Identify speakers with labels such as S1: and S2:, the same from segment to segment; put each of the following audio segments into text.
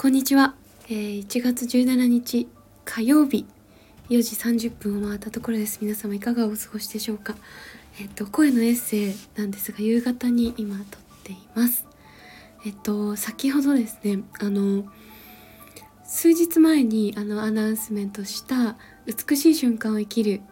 S1: こんにちは、えー、1月17日火曜日。4時30分を回ったところです。皆様いかがお過ごしでしょうか。えっと声のエッセイなんですが夕方に今撮っています。えっと先ほどですねあの数日前にあのアナウンスメントした美しい瞬間を生きる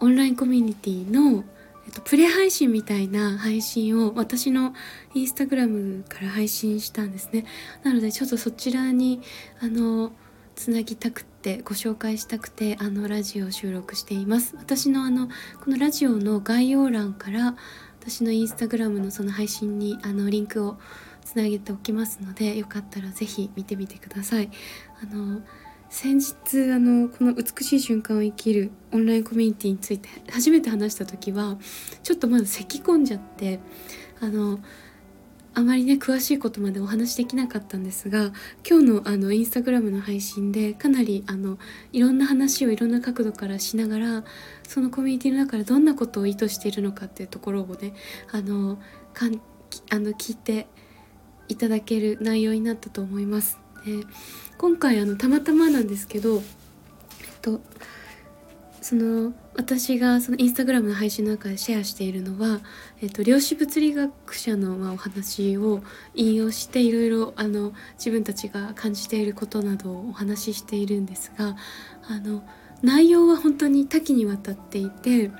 S1: オンラインコミュニティのえっと、プレ配信みたいな配信を私のインスタグラムから配信したんですね。なのでちょっとそちらにあのつなぎたくてご紹介したくてあのラジオを収録しています。私のあのこのラジオの概要欄から私のインスタグラムのその配信にあのリンクをつなげておきますのでよかったら是非見てみてください。あの先日あのこの美しい瞬間を生きるオンラインコミュニティについて初めて話した時はちょっとまだ咳込んじゃってあのあまりね詳しいことまでお話しできなかったんですが今日のあのインスタグラムの配信でかなりあのいろんな話をいろんな角度からしながらそのコミュニティの中でどんなことを意図しているのかっていうところをねあのかんあの聞いていただける内容になったと思います。で今回あのたまたまなんですけど、えっと、その私がそのインスタグラムの配信の中でシェアしているのは、えっと、量子物理学者のまあお話を引用していろいろあの自分たちが感じていることなどをお話ししているんですがあの内容は本当に多岐にわたっていて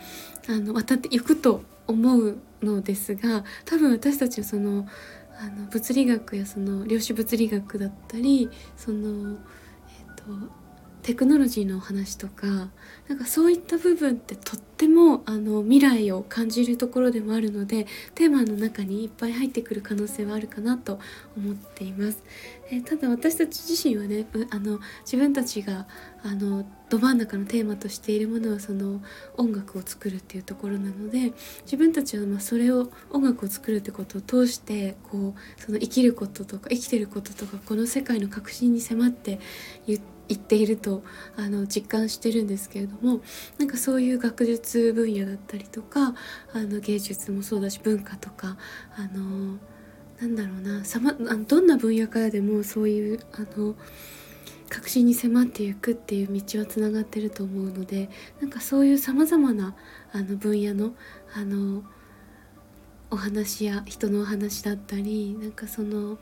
S1: あの渡っていくと思うのですが多分私たちはそのあの物理学やその量子物理学だったりその、えーと、テクノロジーのお話とかなんかそういった部分ってとってもあの未来を感じるところでもあるのでテーマの中にいっぱい入ってくる可能性はあるかなと思っています。えー、ただ私たち自身はねあの自分たちがあのど真ん中のテーマとしているものはその音楽を作るっていうところなので自分たちはまそれを音楽を作るってことを通してこうその生きることとか生きてることとかこの世界の核心に迫って言っているとあの実感してるんですけれどもなんかそういう学術分野だったりとかあの芸術もそうだし文化とかあのなんだろうなさまどんな分野からでもそういうあの確信に迫っていくっていう道はつながってると思うのでなんかそういうさまざまなあの分野のあのお話や人のお話だったりなんかその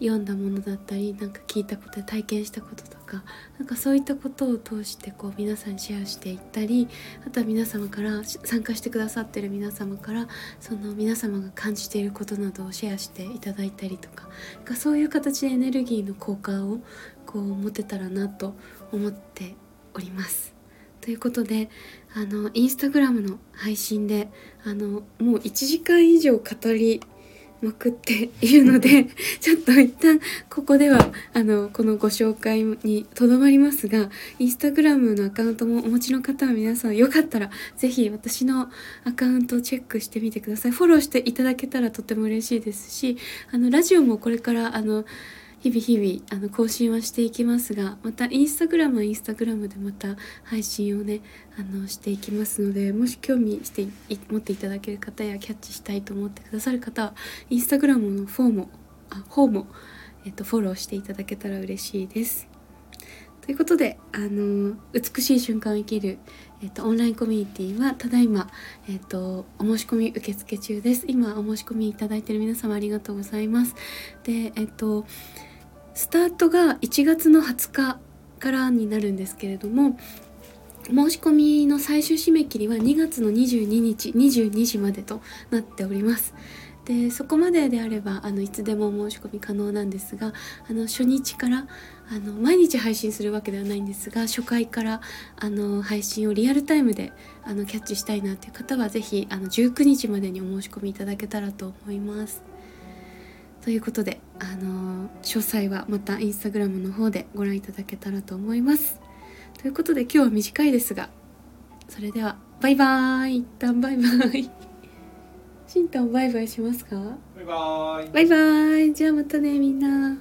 S1: 読んだものだったりなんか聞いたこと体験したこととかなんかそういったことを通してこう皆さんにシェアしていったりあとは皆様から参加してくださってる皆様からその皆様が感じていることなどをシェアしていただいたりとかかそういう形でエネルギーの交換をこう持てたらなと思っております。ということであのインスタグラムの配信であのもう1時間以上語りまくっているので ちょっと一旦ここではあのこのご紹介にとどまりますがインスタグラムのアカウントもお持ちの方は皆さんよかったら是非私のアカウントをチェックしてみてください。フォローしていただけたらとても嬉しいですしあのラジオもこれからあの日々日々あの更新はしていきますがまたインスタグラムはインスタグラムでまた配信をねあのしていきますのでもし興味して持っていただける方やキャッチしたいと思ってくださる方はインスタグラムのフォーもあ方も、えっと、フォローしていただけたら嬉しいです。ということで、あの美しい瞬間を生きる、えっと、オンラインコミュニティはただいま、えっと、お申し込み受付中です。今お申し込みいただいている皆様ありがとうございます。で、えっとスタートが1月の20日からになるんですけれども申し込みの最終締め切りは2月の22日22時までとなっておりますでそこまでであればあのいつでも申し込み可能なんですがあの初日からあの毎日配信するわけではないんですが初回からあの配信をリアルタイムであのキャッチしたいなという方は是非19日までにお申し込みいただけたらと思います。ということで、あのー、詳細はまたインスタグラムの方でご覧いただけたらと思います。ということで今日は短いですが、それではバイバーイ。一旦バイバイ。しんたんバイバイしますか？
S2: バイバイ。
S1: バイバイ。じゃあまたねみんな。